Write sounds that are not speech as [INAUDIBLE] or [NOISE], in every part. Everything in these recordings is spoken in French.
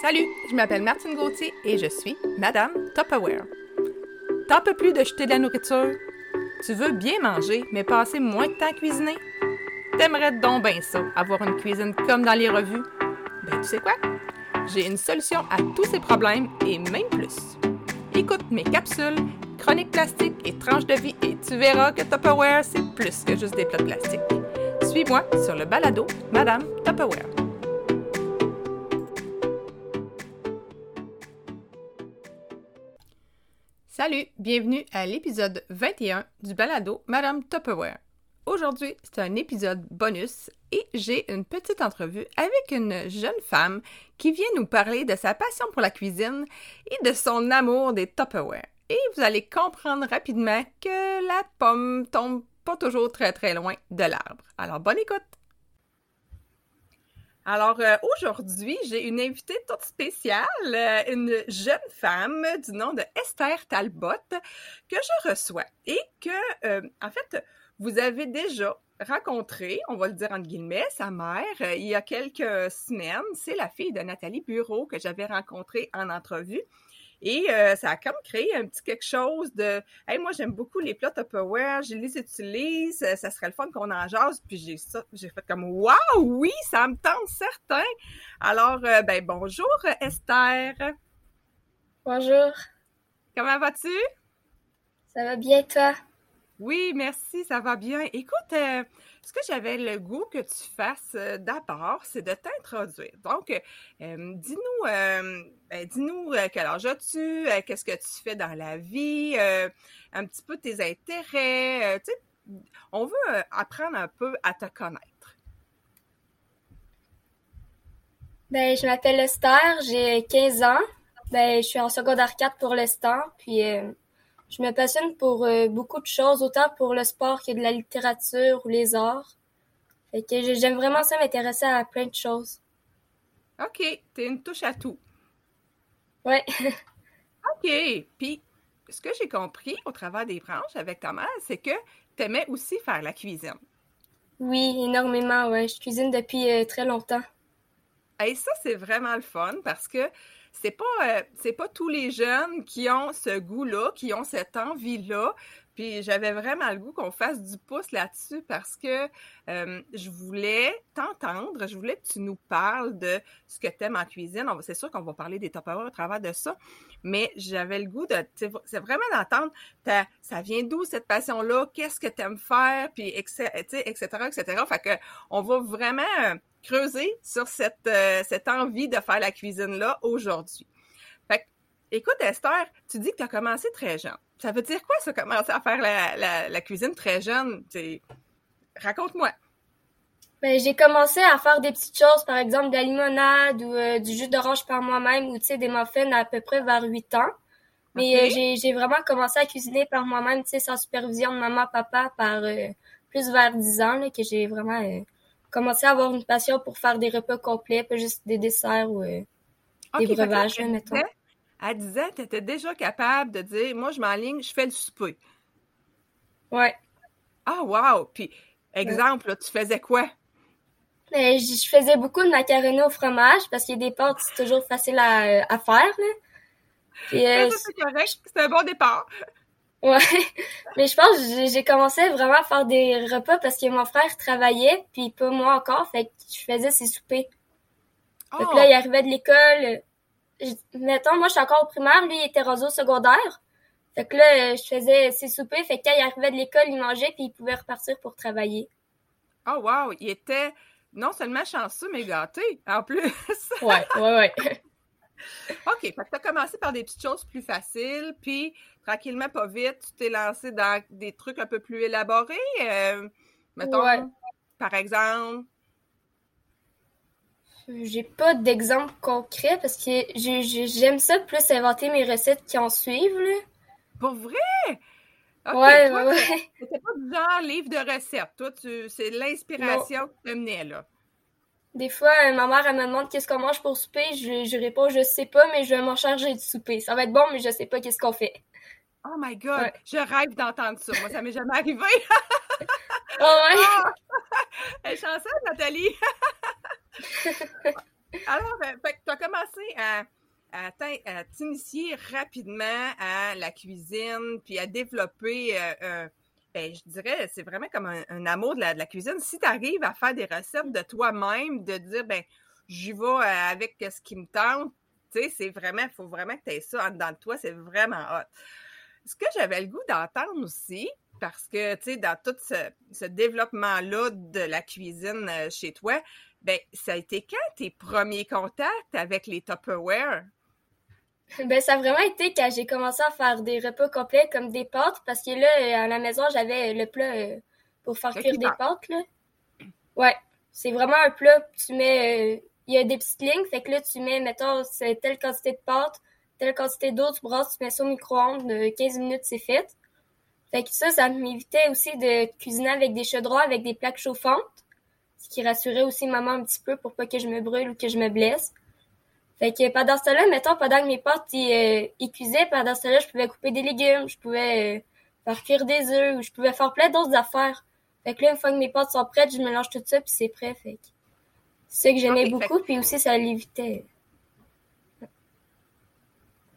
Salut, je m'appelle Martine Gauthier et je suis Madame Tupperware. T'en peux plus de de la nourriture? Tu veux bien manger, mais passer moins de temps à cuisiner? T'aimerais donc bien ça, avoir une cuisine comme dans les revues? Ben, tu sais quoi? J'ai une solution à tous ces problèmes et même plus. Écoute mes capsules, chroniques plastiques et tranches de vie et tu verras que Tupperware, c'est plus que juste des plats de plastique. Suis-moi sur le balado Madame Tupperware. Salut, bienvenue à l'épisode 21 du balado Madame Tupperware. Aujourd'hui, c'est un épisode bonus et j'ai une petite entrevue avec une jeune femme qui vient nous parler de sa passion pour la cuisine et de son amour des Tupperware. Et vous allez comprendre rapidement que la pomme tombe pas toujours très très loin de l'arbre. Alors bonne écoute! Alors euh, aujourd'hui, j'ai une invitée toute spéciale, euh, une jeune femme du nom de Esther Talbot que je reçois et que, euh, en fait, vous avez déjà rencontré, on va le dire entre guillemets, sa mère il y a quelques semaines. C'est la fille de Nathalie Bureau que j'avais rencontrée en entrevue. Et euh, ça a comme créé un petit quelque chose de Hey, moi j'aime beaucoup les plats Tupperware, je les utilise, euh, ça serait le fun qu'on en jase. Puis j'ai ça, j'ai fait comme Waouh, oui, ça me tente certain. Alors, euh, ben bonjour Esther. Bonjour. Comment vas-tu? Ça va bien toi? Oui, merci, ça va bien. Écoute, euh, ce que j'avais le goût que tu fasses euh, d'abord, c'est de t'introduire. Donc, euh, dis-nous, ben, dis-nous quel âge as-tu, qu'est-ce que tu fais dans la vie, un petit peu tes intérêts. on veut apprendre un peu à te connaître. Ben, je m'appelle Esther, j'ai 15 ans. Ben, je suis en secondaire 4 pour l'instant, puis je me passionne pour euh, beaucoup de choses, autant pour le sport que de la littérature ou les arts. Fait que j'aime vraiment ça m'intéresser à plein de choses. OK, t'es une touche à tout. Ouais. [LAUGHS] OK. Puis, ce que j'ai compris au travers des branches avec ta mère, c'est que t'aimais aussi faire la cuisine. Oui, énormément, ouais. Je cuisine depuis euh, très longtemps. Et ça, c'est vraiment le fun parce que c'est pas euh, pas tous les jeunes qui ont ce goût-là, qui ont cette envie-là. Puis j'avais vraiment le goût qu'on fasse du pouce là-dessus parce que euh, je voulais t'entendre, je voulais que tu nous parles de ce que tu aimes en cuisine. C'est sûr qu'on va parler des top au travers de ça, mais j'avais le goût de, c'est vraiment d'entendre, ça vient d'où cette passion-là, qu'est-ce que tu aimes faire, puis etc., etc., etc. Fait que on va vraiment creuser sur cette, euh, cette envie de faire la cuisine-là aujourd'hui. Fait écoute, Esther, tu dis que tu as commencé très jeune. Ça veut dire quoi, ça, commencer à faire la, la, cuisine très jeune? Raconte-moi. Ben, j'ai commencé à faire des petites choses, par exemple de la limonade ou euh, du jus d'orange par moi-même ou des muffins à peu près vers 8 ans. Mais euh, j'ai vraiment commencé à cuisiner par moi-même, sans supervision de maman, papa, par plus vers 10 ans, là, que j'ai vraiment commencé à avoir une passion pour faire des repas complets, pas juste des desserts ou euh, des breuvages, mettons. À 10 ans, tu étais déjà capable de dire Moi, je m'enligne, je fais le souper. Ouais. Ah, wow! Puis, exemple, tu faisais quoi? Ben, je faisais beaucoup de macaroni au fromage parce qu'il y a des pâtes, c'est toujours facile à, à faire. Là. Puis, euh, c'est correct, c'est un bon départ. Ouais, [LAUGHS] mais je pense que j'ai commencé vraiment à faire des repas parce que mon frère travaillait, puis pas moi encore, fait que je faisais ses soupers. Oh. là, il arrivait de l'école. Mettons, moi, je suis encore au primaire, lui, il était rendu au secondaire. Fait que là, je faisais ses soupers, fait que quand il arrivait de l'école, il mangeait, puis il pouvait repartir pour travailler. Oh, wow! Il était non seulement chanceux, mais gâté, en plus. ouais, ouais, ouais. [LAUGHS] OK, fait que tu as commencé par des petites choses plus faciles, puis tranquillement, pas vite, tu t'es lancé dans des trucs un peu plus élaborés. Euh, mettons, par exemple? J'ai pas d'exemple concret parce que j'aime ça plus inventer mes recettes qui en suivent. Là. Pour vrai? ouais, ouais, ouais. C'était pas du genre livre de recettes. Toi, c'est l'inspiration qui te menait, là. Des fois, euh, ma mère, elle me demande qu'est-ce qu'on mange pour souper? Je, je réponds, je sais pas, mais je vais m'en charger du souper. Ça va être bon, mais je sais pas qu'est-ce qu'on fait. Oh my God! Je rêve d'entendre ça. Moi, ça m'est jamais arrivé. [LAUGHS] oh ouais! Elle est chanceuse, Nathalie! [LAUGHS] Alors, tu as commencé à, à t'initier rapidement à la cuisine, puis à développer un ben, je dirais, c'est vraiment comme un, amour de la, cuisine. Si tu arrives à faire des recettes de toi-même, de dire, ben, j'y vais euh, avec ce qui me tente, c'est vraiment, il faut vraiment que tu aies ça en dedans de toi, c'est vraiment hot. Ce que j'avais le goût d'entendre aussi, parce que, tu sais, dans tout ce, développement-là de la cuisine euh, chez toi, ben, ça a été quand tes premiers contacts avec les Tupperware? Ben, ça a vraiment été quand j'ai commencé à faire des repas complets comme des pâtes, parce que là, à la maison, j'avais le plat euh, pour faire cuire des pâtes, là. Ouais. C'est vraiment un plat, tu mets, euh, il y a des petites lignes, fait que là, tu mets, mettons, c'est telle quantité de pâtes, telle quantité d'eau, tu brasses, tu mets ça au micro-ondes, 15 euh, minutes, c'est fait. Fait que ça, ça m'évitait aussi de cuisiner avec des chaudrons, avec des plaques chauffantes, ce qui rassurait aussi maman un petit peu pour pas que je me brûle ou que je me blesse. Fait que pendant ce temps-là, mettons, pendant que mes pâtes ils, euh, cuisaient, pendant ce temps-là, je pouvais couper des légumes, je pouvais euh, faire cuire des œufs, ou je pouvais faire plein d'autres affaires. Fait que là, une fois que mes pâtes sont prêtes, je mélange tout ça, puis c'est prêt. Fait que c'est ça que j'aimais beaucoup, puis aussi ça l'évitait.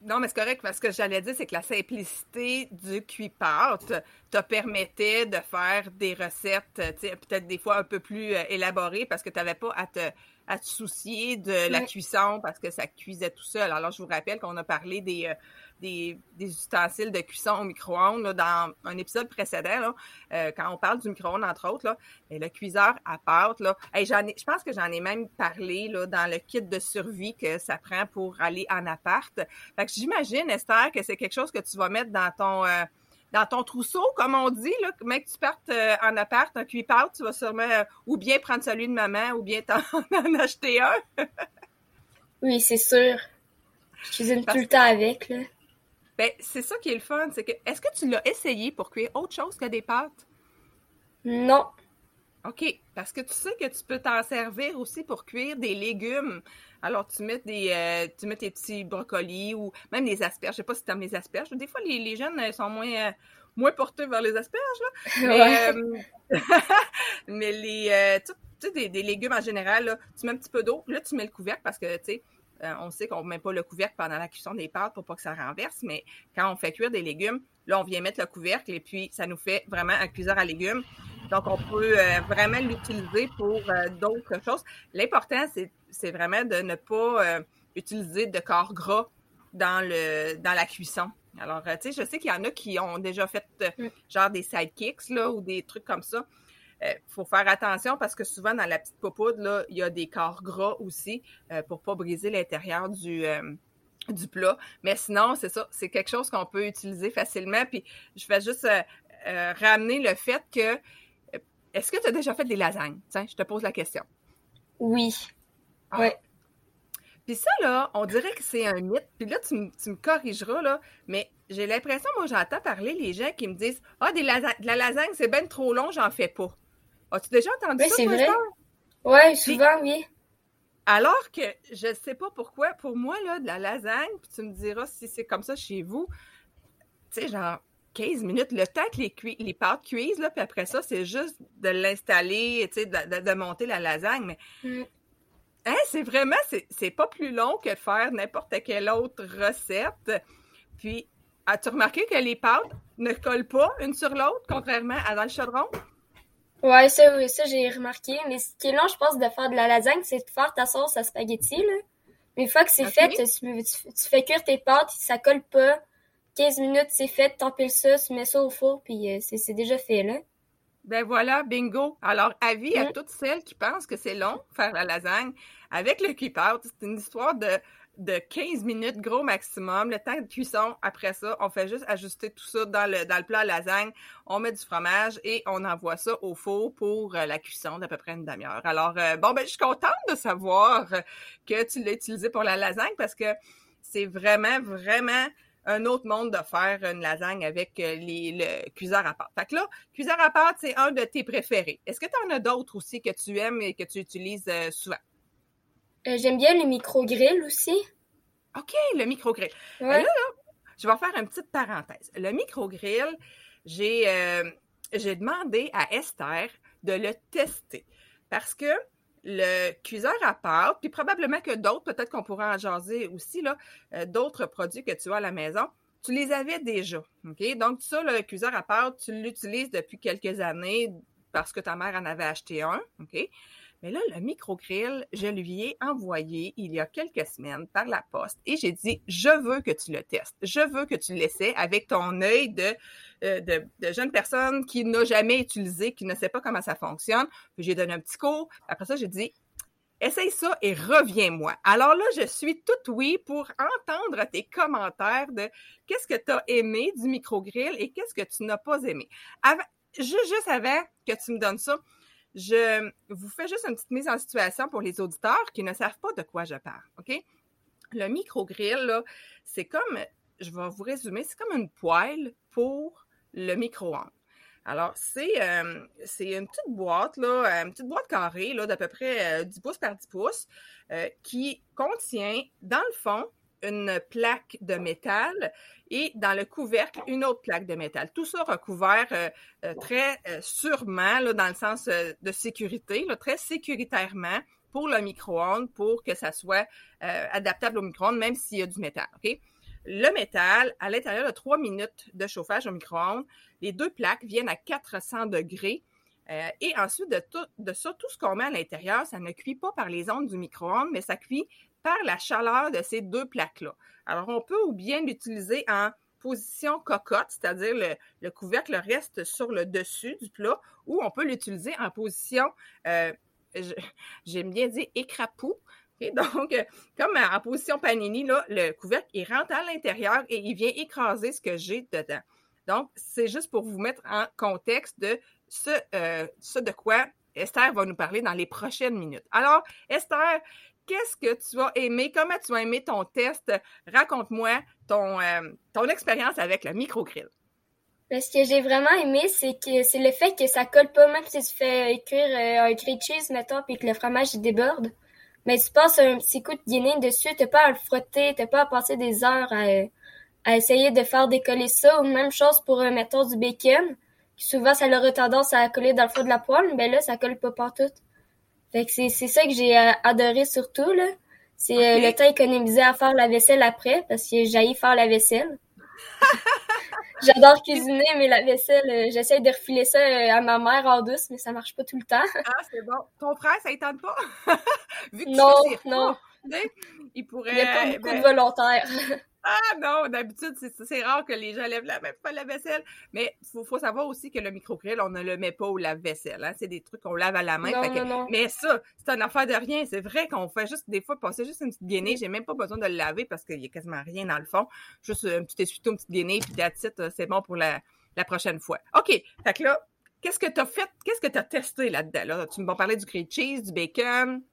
Non, mais c'est correct parce que j'allais dire, c'est que la simplicité du cuit-pâte te permettait de faire des recettes, peut-être des fois un peu plus euh, élaborées parce que tu n'avais pas à te, à te soucier de la cuisson parce que ça cuisait tout seul. Alors, je vous rappelle qu'on a parlé des, euh, des, ustensiles de cuisson au micro-ondes dans un épisode précédent, euh, quand on parle du micro-ondes, entre autres. Là, et le cuiseur à pâte, là, je pense que j'en ai même parlé là, dans le kit de survie que ça prend pour aller en appart. Fait que j'imagine, Esther, que c'est quelque chose que tu vas mettre dans ton... Euh, dans ton trousseau, comme on dit, là, mec, tu partes euh, en appart, un cuit tu vas sûrement ou bien prendre celui de maman ou bien t'en [LAUGHS] acheter un. [LAUGHS] oui, c'est sûr. Je cuisine tout le temps avec, là. Ben, c'est ça qui est le fun, c'est que est-ce que tu l'as essayé pour cuire autre chose que des pâtes? Non. OK, parce que tu sais que tu peux t'en servir aussi pour cuire des légumes. Alors, tu mets des euh, tu mets tes petits brocolis ou même des asperges. Je sais pas si tu aimes les asperges. Des fois, les, les jeunes euh, sont moins, euh, moins portés vers les asperges. Là. [LAUGHS] Mais, [LAUGHS] mais les, tu sais, des, des, légumes en général, là, tu mets un petit peu d'eau. Là, tu mets le couvercle parce que, tu sais, on sait qu'on ne met pas le couvercle pendant la cuisson des pâtes pour pas que ça renverse, mais quand on fait cuire des légumes, là, on vient mettre le couvercle et puis ça nous fait vraiment un cuiseur à légumes. Donc, on peut euh, vraiment l'utiliser pour euh, d'autres choses. L'important, c'est vraiment de ne pas utiliser de corps gras dans, le, dans la cuisson. Alors, tu sais, je sais qu'il y en a qui ont déjà fait mm. genre des sidekicks, là, ou des trucs comme ça. Il euh, faut faire attention parce que souvent dans la petite popoudre, là, il y a des corps gras aussi euh, pour pas briser l'intérieur du, euh, du plat. Mais sinon, c'est ça, c'est quelque chose qu'on peut utiliser facilement. Puis je vais juste ramener le fait que est-ce que tu as déjà fait des lasagnes? Tiens, je te pose la question. Oui. Ah. Puis ça, là, on dirait que c'est un mythe. Puis là, tu, me corrigeras, là, mais j'ai l'impression, moi, j'entends parler les gens qui me disent Ah, des de la lasagne, c'est bien trop long, j'en fais pas. As-tu déjà entendu ça? c'est vrai. Oui, souvent, oui. Alors que je sais pas pourquoi, pour moi, là, de la lasagne, puis tu me diras si c'est comme ça chez vous, tu sais, genre 15 minutes, le temps que les, les pâtes cuisent, là, puis après ça, c'est juste de l'installer, tu sais, de, monter la lasagne. Mais mm. Hein, c'est vraiment, c'est pas plus long que de faire n'importe quelle autre recette. Puis, as-tu remarqué que les pâtes ne collent pas une sur l'autre, contrairement à dans le chaudron? Ouais, ça, oui, ça j'ai remarqué. Mais ce qui est long, je pense, de faire de la lasagne, c'est de faire ta sauce à spaghetti, là. Mais une fois que c'est fait, tu, fais cuire tes pâtes, ça colle pas. 15 minutes, c'est fait, t'empiles ça, tu mets ça au four, puis euh, c'est déjà fait, là. Ben voilà, bingo. Alors, avis à toutes celles qui pensent que c'est long faire la lasagne. Avec le keep-out, c'est une histoire de de 15 minutes gros maximum. Le temps de cuisson, après ça, on fait juste ajuster tout ça dans le, dans le plat à lasagne. On met du fromage et on envoie ça au four pour euh, la cuisson d'à peu près une demi-heure. Alors, euh, bon, ben, je suis contente de savoir que tu l'as utilisé pour la lasagne parce que c'est vraiment, vraiment un autre monde de faire une lasagne avec euh, les, le cuiseur à pâte. Fait que là, cuiseur à pâte, c'est un de tes préférés. Est-ce que tu en as d'autres aussi que tu aimes et que tu utilises souvent? Euh, j'aime bien le micro-grill aussi. OK, le micro-grill. Là, je vais faire une petite parenthèse. Le micro-grill, euh, j'ai demandé à Esther de le tester parce que le cuiseur à pâte, puis probablement que d'autres, peut-être qu'on pourra en jaser aussi, euh, d'autres produits que tu as à la maison, tu les avais déjà. Donc, ça, le cuiseur à pâte, tu l'utilises depuis quelques années parce que ta mère en avait acheté un. OK? Mais là, le micro-grill, je lui ai envoyé il y a quelques semaines par la poste et j'ai dit, je veux que tu le testes. Je veux que tu l'essaies avec ton œil de, euh, de, jeune personne qui n'a jamais utilisé, qui ne sait pas comment ça fonctionne. Puis j'ai donné un petit cours. Après ça, j'ai dit, essaye ça et reviens-moi. Alors là, je suis toute oui pour entendre tes commentaires de qu'est-ce que tu as aimé du micro-grill et qu'est-ce que tu n'as pas aimé. Avant, juste avant que tu me donnes ça, je vous fais juste une petite mise en situation pour les auditeurs qui ne savent pas de quoi je parle, OK? Le micro-grill, c'est comme, je vais vous résumer, c'est comme une poêle pour le micro-ondes. Alors, c'est euh, une petite boîte, là, une petite boîte carrée d'à peu près 10 euh, pouces par 10 pouces euh, qui contient, dans le fond, une plaque de métal et dans le couvercle, une autre plaque de métal. Tout ça recouvert euh, euh, très euh, sûrement, là, dans le sens de sécurité, très sécuritairement pour le micro-ondes, pour que ça soit adaptable au micro-ondes, même s'il y a du métal. Le métal, à l'intérieur de trois minutes de chauffage au micro-ondes, les deux plaques viennent à 400 degrés. et ensuite de, tout, de ça, tout ce qu'on met à l'intérieur, ça ne cuit pas par les ondes du micro-ondes, mais ça cuit par la chaleur de ces deux plaques-là. Alors, on peut ou bien l'utiliser en position cocotte, c'est-à-dire le, couvercle reste sur le dessus du plat, ou on peut l'utiliser en position, euh, j'aime bien dire écrapou. Donc, comme en position panini, le couvercle, il rentre à l'intérieur et il vient écraser ce que j'ai dedans. Donc, c'est juste pour vous mettre en contexte de ce, euh, ce de quoi Esther va nous parler dans les prochaines minutes. Alors, Esther, qu'est-ce que tu as aimé? Comment tu as aimé ton test? Raconte-moi ton, euh, expérience avec le micro-grill. Ben, ce que j'ai vraiment aimé, c'est que c'est le fait que ça colle pas, même si tu fais cuire euh, un grilled cheese, mettons, puis que le fromage déborde. Mais tu passes un petit coup de guinée dessus, t'as pas à le frotter, t'as pas à passer des heures à, essayer de faire décoller ça. Ou même chose pour, euh, mettons, du bacon. Souvent, ça aurait tendance à coller dans le fond de la poêle, mais là, ça colle pas partout. Fait que c'est, c'est ça que j'ai euh, adoré surtout, là. C'est euh, le temps économisé à faire la vaisselle après, parce que j'ai faire la vaisselle. [LAUGHS] J'adore cuisiner, mais la vaisselle, euh, j'essaie de refiler ça à ma mère en douce, mais ça marche pas tout le temps. ah, c'est bon. Ton frère, ça étonne pas? [LAUGHS] Vu que non, non. il pourrait. Il n'y a pas beaucoup de volontaires. [LAUGHS] Ah non, d'habitude, c'est rare que les gens lèvent la même pas la vaisselle. Mais il faut, savoir aussi que le micro-grill, on ne le met pas au lave-vaisselle. Hein? C'est des trucs qu'on lave à la main. Mais ça, c'est une affaire de rien. C'est vrai qu'on fait juste des fois passer juste une petite gainée. J'ai même pas besoin de le laver parce qu'il y a quasiment rien dans le fond. Juste un petit essuie-tout, une petite gainée, puis titre, euh, c'est bon pour la, prochaine fois. OK. Fait que là, qu'est-ce que tu as fait? Qu'est-ce que tu as testé là-dedans? Là? Tu me parler du grilled cheese, du bacon?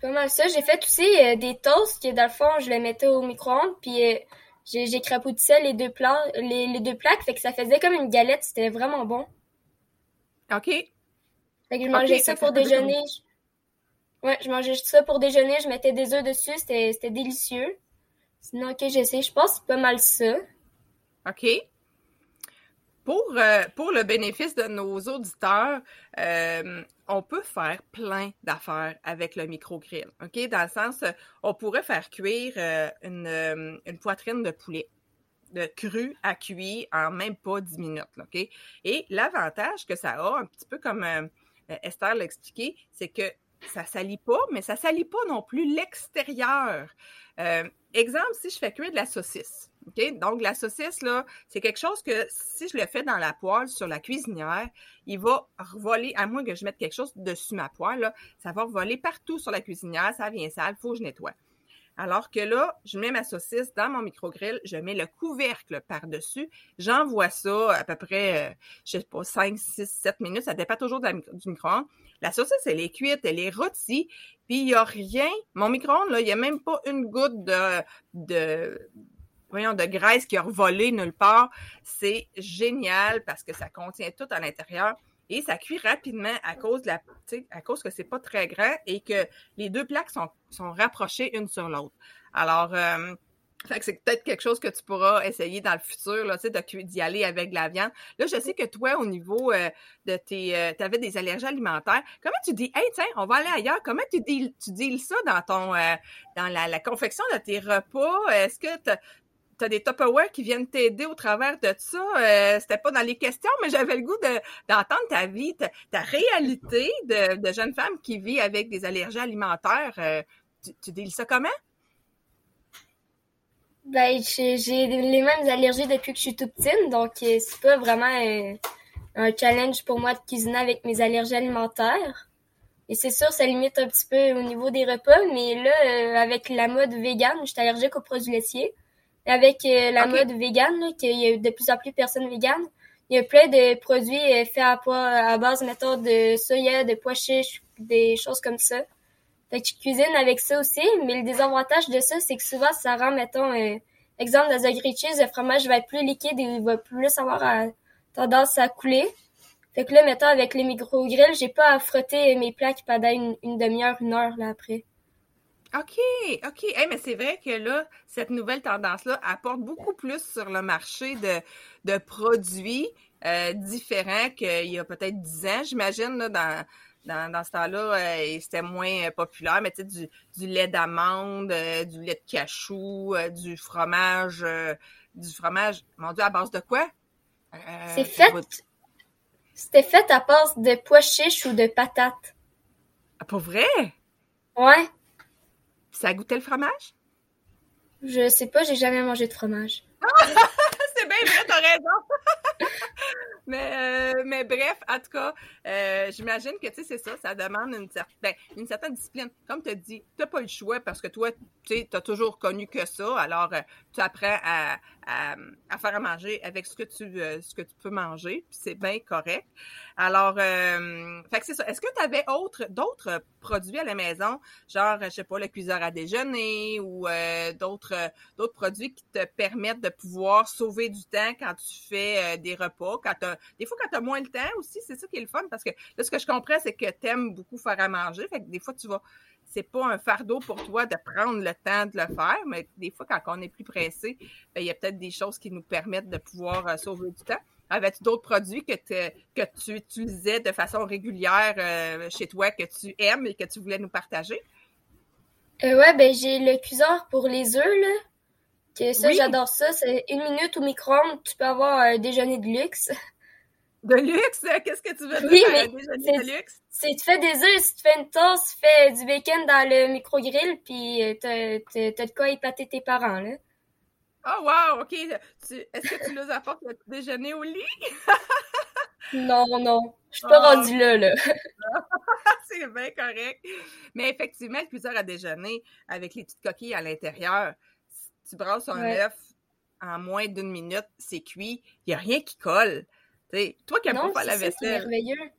Pas mal ça. J'ai fait aussi euh, des toasts que dans le fond, je les mettais au micro-ondes, puis euh, crapoutissé les deux plats, les, les, deux plaques, fait que ça faisait comme une galette. C'était vraiment bon. OK. Fait que je mangeais ça pour déjeuner. Ouais, je mangeais ça pour déjeuner. Je mettais des œufs dessus. C'était, c'était délicieux. Sinon, OK, j'essaie. Je pense que c'est pas mal ça. OK. Pour, euh, pour le bénéfice de nos auditeurs, euh, on peut faire plein d'affaires avec le micro-grill. Dans le sens, euh, on pourrait faire cuire une, une, poitrine de poulet de cru à cuit en même pas 10 minutes. Et l'avantage que ça a, un petit peu comme Esther l'a expliqué, c'est que ça salit pas, mais ça salit pas non plus l'extérieur. exemple, si je fais cuire de la saucisse, donc, la saucisse, là, c'est quelque chose que si je le fais dans la poêle sur la cuisinière, il va voler, à moins que je mette quelque chose dessus ma poêle, là, ça va voler partout sur la cuisinière, ça vient sale, il faut que je nettoie. Alors que là, je mets ma saucisse dans mon micro-grill, je mets le couvercle par-dessus, j'envoie ça à peu près, euh, je sais pas, 5, 6, 7 minutes, ça dépend toujours du micro-ondes. La saucisse, elle est cuite, elle est rôtie, puis il n'y a rien. Mon micro-ondes, là, il n'y a même pas une goutte de, de, voyons, de graisse qui a volé nulle part. C'est génial parce que ça contient tout à l'intérieur et ça cuit rapidement à cause de la, à cause que c'est pas très grand et que les deux plaques sont, sont rapprochées une sur l'autre. Alors, euh, c'est peut-être quelque chose que tu pourras essayer dans le futur, là, d'y aller avec de la viande. Là, je sais que toi, au niveau euh, de tes... Euh, tu avais des allergies alimentaires. Comment tu dis, hey, tiens, on va aller ailleurs. Comment tu dis tu deals ça dans ton... Dans la, confection de tes repas? Est-ce que tu as des Tupperware qui viennent t'aider au travers de ça. C'était pas dans les questions, mais j'avais le goût d'entendre ta vie, ta, réalité de, jeune femme qui vit avec des allergies alimentaires. tu, tu deals ça comment? Ben, j'ai les mêmes allergies depuis que je suis toute petite, donc euh, c'est pas vraiment euh, un, challenge pour moi de cuisiner avec mes allergies alimentaires. Et c'est sûr, ça limite un petit peu au niveau des repas, mais là, euh, avec la mode vegan, je suis allergique aux produits laitiers. Avec la mode vegan, qu'il y a de plus en plus de personnes véganes, il y a plein de produits faits à, à base, mettons, de soya, de pois chiches, des choses comme ça. Fait que je cuisine avec ça aussi, mais le désavantage de ça, c'est que souvent, ça rend, mettons, euh, exemple, dans un grilled cheese, le fromage va être plus liquide et il va plus avoir euh, tendance à couler. Fait que là, mettons, avec les micro-grilles, j'ai pas à frotter mes plats pendant une, une demi-heure, une heure, là, après. OK, OK. mais c'est vrai que là, cette nouvelle tendance-là apporte beaucoup plus sur le marché de, de produits euh, différents qu'il y a peut-être 10 ans, j'imagine, là, dans, dans, dans ce temps-là, euh, c'était moins populaire, mais tu sais, du, du lait d'amande, euh, du lait de cachou, euh, du fromage, du fromage, mon Dieu, à base de quoi? C'est fait, c'était fait à base de pois chiches ou de patates. Ah, pour vrai? Ouais. Ça goûtait le fromage? Je sais pas, j'ai jamais mangé de fromage. [LAUGHS] c'est bien vrai, t'as raison. [LAUGHS] mais, euh, mais bref, en tout cas, euh, j'imagine que, tu sais, c'est ça, ça demande une, certaine, ben, une certaine discipline. Comme tu as dit, tu pas le choix parce que toi, tu sais, tu as toujours connu que ça. Alors, euh, tu apprends à, à, faire à manger avec ce que tu, ce que tu peux manger, puis c'est bien correct. Alors, fait que c'est ça. Est-ce que tu avais autre, d'autres produits à la maison, genre, je sais pas, le cuiseur à déjeuner ou d'autres, d'autres produits qui te permettent de pouvoir sauver du temps quand tu fais des repas, quand des fois, quand tu as moins le temps aussi, c'est ça qui est le fun parce que là, ce que je comprends, c'est que tu aimes beaucoup faire à manger. Fait que des fois, tu vas. C'est pas un fardeau pour toi de prendre le temps de le faire, mais des fois, quand on est plus pressé, ben, il y a peut-être des choses qui nous permettent de pouvoir euh, sauver du temps. Avais-tu d'autres produits que, que tu utilisais de façon régulière euh, chez toi, que tu aimes et que tu voulais nous partager? Euh, ouais, ben j'ai le cuiseur pour les œufs, là. Que ça, j'adore ça. C'est une minute au micro-ondes, tu peux avoir un déjeuner de luxe. De luxe? Qu'est-ce que tu veux dire par un déjeuner de luxe? C'est tu fais des œufs, si tu fais une toast, tu fais du bacon dans le micro-grill, puis euh, t'as, de quoi épater tes parents, là. Oh wow, ok. est-ce que tu nous apportes le déjeuner au lit? [LAUGHS] non, non. Je suis pas ah. rendue là, là. [LAUGHS] c'est bien correct. Mais effectivement, le cuiseur à déjeuner avec les petites coquilles à l'intérieur, tu brasses un œuf en moins d'une minute, c'est cuit, il n'y a rien qui colle. Toi qui n'aimes pas la vaisselle. C'est merveilleux.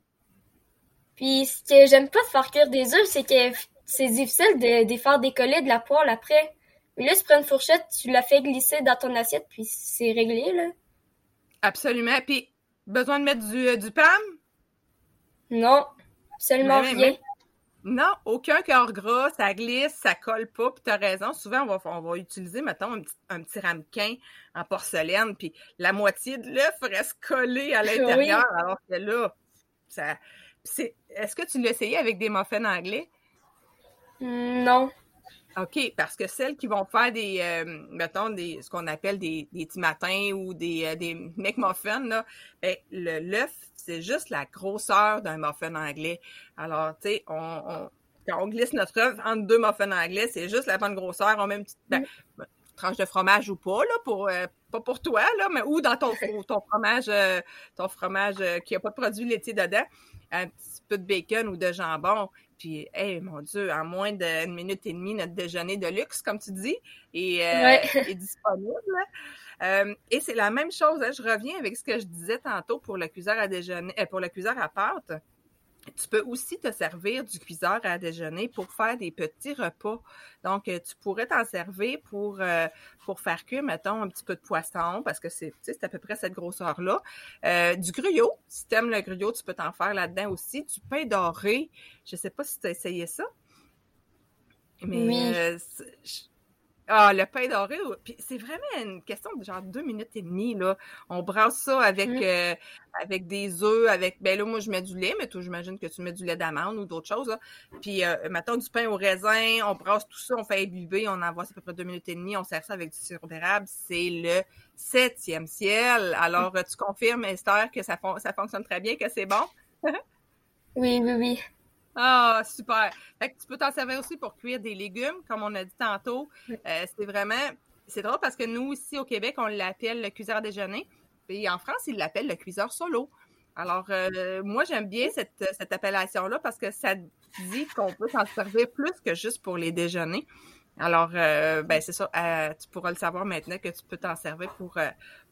Puis ce que j'aime pas de faire cuire des œufs, c'est que c'est difficile de, de faire décoller de la poêle après. Mais là, tu prends une fourchette, tu la fais glisser dans ton assiette, puis c'est réglé, là. Absolument. Puis, besoin de mettre du, euh, du PAM? Non, seulement rien. Non, aucun cœur gras, ça glisse, ça colle pas, puis t'as raison. Souvent, on va, on va utiliser, mettons, un petit, un petit ramequin en porcelaine, puis la moitié de l'œuf reste collée à l'intérieur, alors que là, ça... C'est... Est-ce que tu l'as essayé avec des muffins anglais? Non. OK, parce que celles qui vont faire des, euh, mettons, des, ce qu'on appelle des, des petits matins ou des, euh, des McMuffins, là, ben, le l'œuf, c'est juste la grosseur d'un muffin anglais. Alors, tu sais, on, on, quand on glisse notre œuf entre deux muffins anglais, c'est juste la bonne grosseur. On met une petite ben, mm. tranche de fromage ou pas, là, pour, euh, pas pour toi, là, mais ou dans ton, [LAUGHS] ton fromage, ton fromage qui a pas de produit laitier dedans, un petit peu de bacon ou de jambon. Puis, hey, mon Dieu, en moins d'une minute et demie, notre déjeuner de luxe, comme tu dis, est, euh, [LAUGHS] est disponible. Euh, et c'est la même chose. Hein, je reviens avec ce que je disais tantôt pour le cuiseur à déjeuner, euh, pour le cuiseur à pâte. Tu peux aussi te servir du cuiseur à déjeuner pour faire des petits repas. Donc, euh, tu pourrais t'en servir pour, euh, pour faire cuire, mettons, un petit peu de poisson, parce que c'est à peu près cette grosseur-là. Euh, du gruyot, si tu aimes le gruyot, tu peux t'en faire là-dedans aussi. Du pain doré, je sais pas si tu as essayé ça. Mais Ah, le pain doré, puis c'est vraiment une question de genre deux minutes et demie, là. On brasse ça avec, mm. euh, avec des œufs, avec, ben là, moi, je mets du lait, mais toi, j'imagine que tu mets du lait d'amande ou d'autres choses, là. Puis, euh, mettons du pain au raisin, on brasse tout ça, on fait imbiber, on envoie à peu près deux minutes et demie, on sert ça avec du sirop d'érable. C'est le septième ciel. Alors, tu confirmes, Esther, que ça, ça fonctionne très bien, que c'est bon? [LAUGHS] oui, oui, oui. Ah, super. Fait que tu peux t'en servir aussi pour cuire des légumes, comme on a dit tantôt. Euh, c'est vraiment, c'est drôle parce que nous, ici au Québec, on l'appelle le cuiseur déjeuner. Et en France, ils l'appellent le cuiseur solo. Alors, euh, moi, j'aime bien cette, cette appellation-là parce que ça dit qu'on peut s'en servir plus que juste pour les déjeuners. Alors, euh, ben c'est ça, tu pourras le savoir maintenant que tu peux t'en servir pour,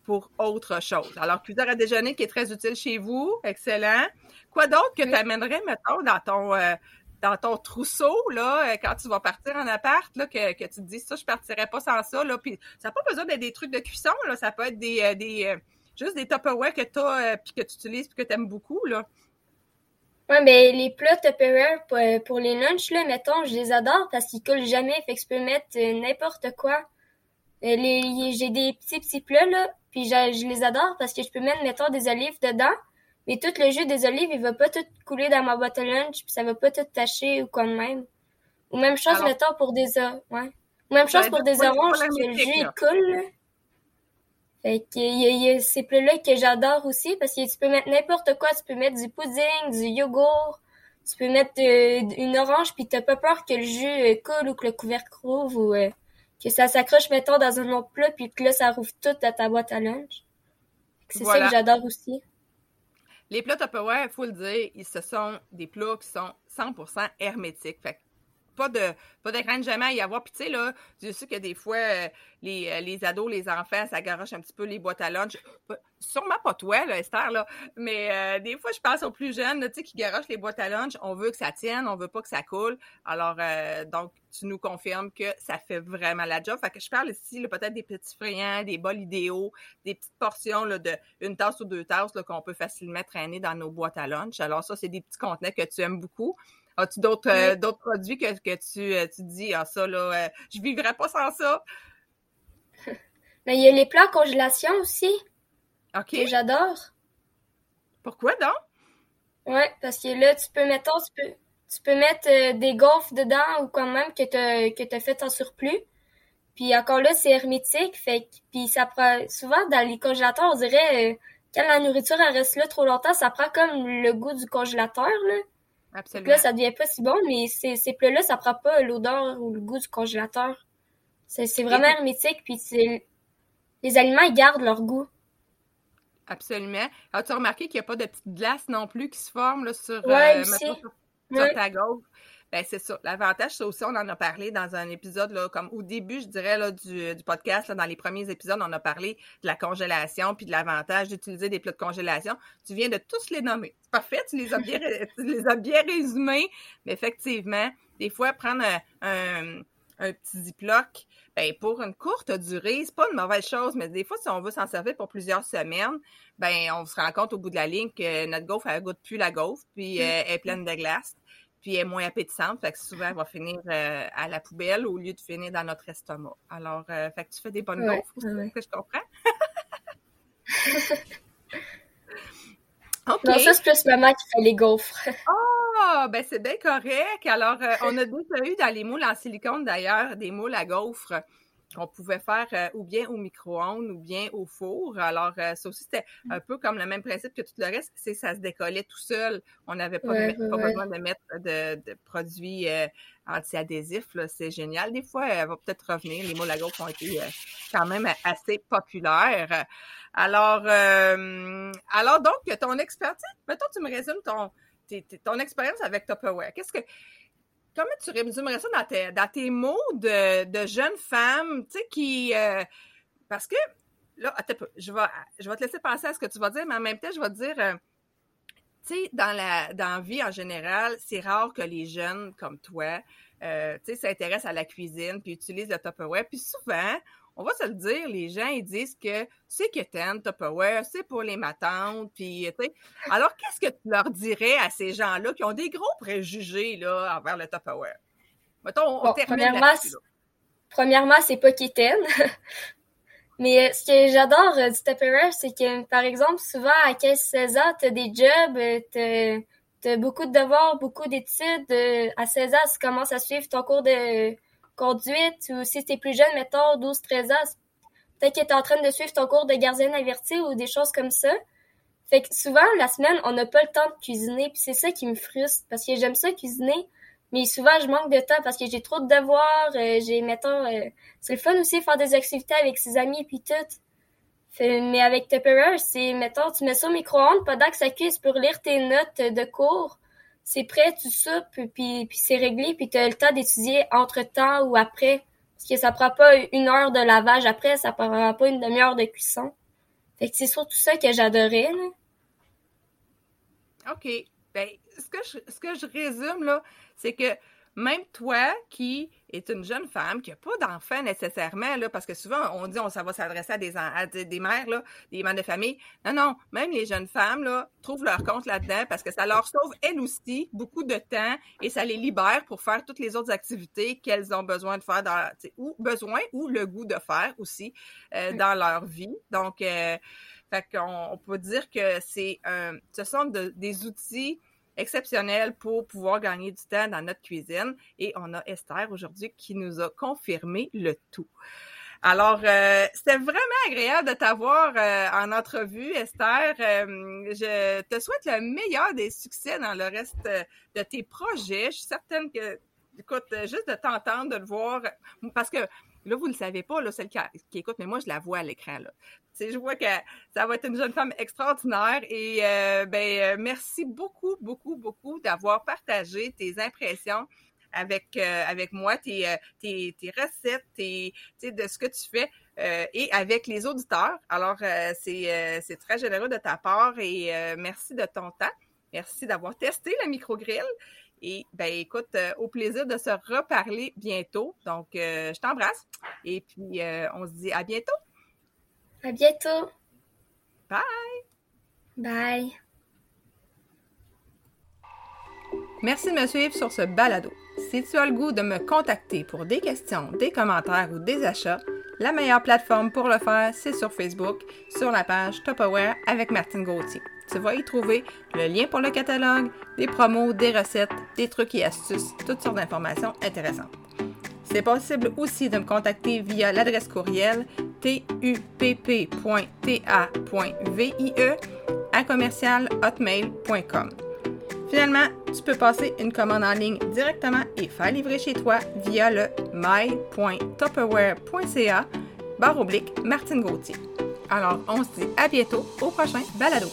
pour autre chose. Alors, cuiseur à déjeuner qui est très utile chez vous, excellent. Quoi d'autre que tu amènerais, mettons, dans ton euh, dans ton trousseau, là, euh, quand tu vas partir en appart, là, que, que tu te dis ça, je partirais pas sans ça, là. Puis ça n'a pas besoin d'être des trucs de cuisson, là. Ça peut être des, euh, des juste des Tupperware que tu as puis que tu utilises puis que tu aimes beaucoup, là. Ouais, mais les plats Tupperware pour, pour, les lunchs, là, mettons, je les adore parce qu'ils coulent jamais. Fait que je peux mettre n'importe quoi. les, j'ai des petits petits plats, là, puis je, les adore parce que je peux mettre, mettons, des olives dedans. Mais tout le jus des olives, il va pas tout couler dans ma boîte à lunch, puis ça va pas tout tacher ou quoi de même. Ou même chose, mettons, pour des ouais. Ou même chose pour des oranges, que le jus, il coule, Fait que, il y a, ces plats-là que j'adore aussi, parce que tu peux mettre n'importe quoi. Tu peux mettre du pudding, du yogourt. Tu peux mettre euh, une orange, puis t'as pas peur que le jus euh, coule ou que le couvercle rouvre ou... Euh, que ça s'accroche, mettons, dans un autre plat, puis que là, ça rouvre tout à ta boîte à lunch. C'est ça que j'adore aussi. Les plats Tupperware, il faut le dire, ils, ce sont des plats qui sont 100% hermétiques. Fait pas de pas de jamais à y avoir. Puis tu sais, là, je sais que des fois, euh, les, euh, les ados, les enfants, ça garoche un petit peu les boîtes à lunch. Sûrement pas toi, Esther, là, mais euh, des fois, je pense aux plus jeunes, tu sais, qui garochent les boîtes à lunch. On veut que ça tienne, on veut pas que ça coule. Alors, donc, tu nous confirmes que ça fait vraiment la job. Fait que je parle ici, peut-être des petits friands, des bols idéaux, des petites portions là, de tasse ou deux tasses qu'on peut facilement traîner dans nos boîtes à lunch. Alors ça, c'est des petits contenants que tu aimes beaucoup. As-tu d'autres euh, d'autres produits que, que tu, euh, tu dis, ah ça, là, euh, je vivrais pas sans ça? [LAUGHS] Mais il y a les plats congélation aussi. OK. Que j'adore. Pourquoi donc? Ouais, parce que là, tu peux, mettons, tu peux, tu peux mettre des gaufres dedans ou quand même que tu que as fait en surplus. Puis encore là, c'est hermétique. Fait puis ça prend, souvent dans les congélateurs, on dirait, quand la nourriture reste là trop longtemps, ça prend comme le goût du congélateur, là. Absolument. Là, ça devient pas si bon, mais ces, ces plats-là, ça prend pas l'odeur ou le goût du congélateur. C'est vraiment hermétique, puis les aliments, ils gardent leur goût. Absolument. As-tu remarqué qu'il n'y a pas de petite glace non plus qui se forme là, sur, ouais, euh, sur, ta? Ben, c'est ça. L'avantage, ça aussi, on en a parlé dans un épisode, là, comme au début, je dirais, là, du, du podcast, là, dans les premiers épisodes, on a parlé de la congélation puis de l'avantage d'utiliser des plats de congélation. Tu viens de tous les nommer. C'est parfait, tu les as bien, tu les as bien résumés. Mais effectivement, des fois, prendre un, un, petit ziploc, ben, pour une courte durée, c'est pas une mauvaise chose, mais des fois, si on veut s'en servir pour plusieurs semaines, ben, on se rend compte au bout de la ligne que notre gaufre, elle goûte plus la gaufre, puis euh, elle est pleine de glace puis elle est moins appétissante, fait que souvent elle va finir euh, à la poubelle au lieu de finir dans notre estomac. Alors, euh, fait que tu fais des bonnes gaufres, ouais, que je comprends. [LAUGHS] OK. Non, ça, c'est plus maman qui fait les gaufres. [LAUGHS] Ah, ben c'est bien correct. Alors, euh, on a déjà eu dans les moules en silicone, d'ailleurs, des moules à gaufres qu'on pouvait faire euh, ou bien au micro-ondes ou bien au four. Alors, euh, ça aussi, c'était un peu comme le même principe que tout le reste, c'est ça se décollait tout seul. On n'avait pas, besoin de mettre de, produits euh, anti-adhésifs. C'est génial. Des fois, elle va peut-être revenir. Les mots ont été quand même assez populaires. Alors, alors donc, ton expérience, mettons, tu me résumes ton, ton expérience avec Tupperware. Qu'est-ce que comment tu résumerais ça dans tes, mots de, de jeune femme, tu sais, qui... Euh, parce que, là, je vais, je vais te laisser penser à ce que tu vas dire, mais en même temps, je vais te dire, euh, tu sais, dans la, dans vie en général, c'est rare que les jeunes comme toi, euh, tu sais, s'intéressent à la cuisine, puis utilisent le Tupperware. Puis souvent, on va se le dire, les gens, ils disent que c'est kitten, Tupperware, c'est pour les matantes, puis, tu sais. Alors, qu'est-ce que tu leur dirais à ces gens-là qui ont des gros préjugés, là, envers le Tupperware? Mettons, on, termine premièrement, premièrement, c'est pas quétaine. [LAUGHS] Mais ce que j'adore du Tupperware, c'est que, par exemple, souvent à 15-16 ans, t'as des jobs, t'as t'as beaucoup de devoirs, beaucoup d'études. à 16 ans, tu commences à suivre ton cours de conduite ou si t'es plus jeune, mettons 12-13 ans, peut-être que t'es en train de suivre ton cours de gardienne averti ou des choses comme ça. Fait que souvent, la semaine, on n'a pas le temps de cuisiner, puis c'est ça qui me frustre, parce que j'aime ça cuisiner, mais souvent, je manque de temps parce que j'ai trop de devoirs, euh, j'ai, mettons, euh, c'est le fun aussi faire des activités avec ses amis puis tout. Mais avec Tupperware, c'est, mettons, tu mets ça au micro-ondes pendant que ça cuise pour lire tes notes de cours. C'est prêt, tu soupes, puis, puis c'est réglé, puis tu as le temps d'étudier entre-temps ou après. Parce que ça prend pas une heure de lavage après, ça prend pas une demi-heure de cuisson. Fait que c'est surtout ça que j'adorais, OK. Ben, ce que je, ce que je résume, là, c'est que même toi qui es une jeune femme, qui n'a pas d'enfant nécessairement, là, parce que souvent on dit on ça va s'adresser à des, à des mères, là, des mères de famille. Non, non, même les jeunes femmes là, trouvent leur compte là-dedans parce que ça leur sauve elles aussi beaucoup de temps et ça les libère pour faire toutes les autres activités qu'elles ont besoin de faire dans ou besoin ou le goût de faire aussi euh, dans leur vie. Donc euh, fait qu'on on peut dire que c'est ce sont des outils exceptionnel pour pouvoir gagner du temps dans notre cuisine. Et on a Esther aujourd'hui qui nous a confirmé le tout. Alors, euh, c'était vraiment agréable de t'avoir euh, en entrevue, Esther. Euh, je te souhaite le meilleur des succès dans le reste de tes projets. Je suis certaine que, écoute, juste de t'entendre, de le voir, parce que là, vous ne le savez pas, là, celle qui, qui, écoute, mais moi, je la vois à l'écran. Là je vois que ça va être une jeune femme extraordinaire et euh, ben, euh, merci beaucoup, beaucoup, beaucoup d'avoir partagé tes impressions avec, euh, avec moi, tes, tes, tes recettes, tes, de ce que tu fais et avec les auditeurs. Alors, c'est, c'est très généreux de ta part et merci de ton temps. Merci d'avoir testé le microgrill. Et ben écoute, au plaisir de se reparler bientôt. Donc, je t'embrasse et puis on se dit à bientôt. À bientôt. Bye. Bye. Merci de me suivre sur ce balado. Si tu as le goût de me contacter pour des questions, des commentaires ou des achats, la meilleure plateforme pour le faire, c'est sur Facebook, sur la page Top Aware avec Martine Gauthier. Tu vas y trouver le lien pour le catalogue, des promos, des recettes, des trucs et astuces, toutes sortes d'informations intéressantes. C'est possible aussi de me contacter via l'adresse courriel tupp.ta.vie à commercialhotmail.com. Finalement, tu peux passer une commande en ligne directement et faire livrer chez toi via le my.tupperware.ca barre oblique Martine. Alors, on se dit à bientôt au prochain balado.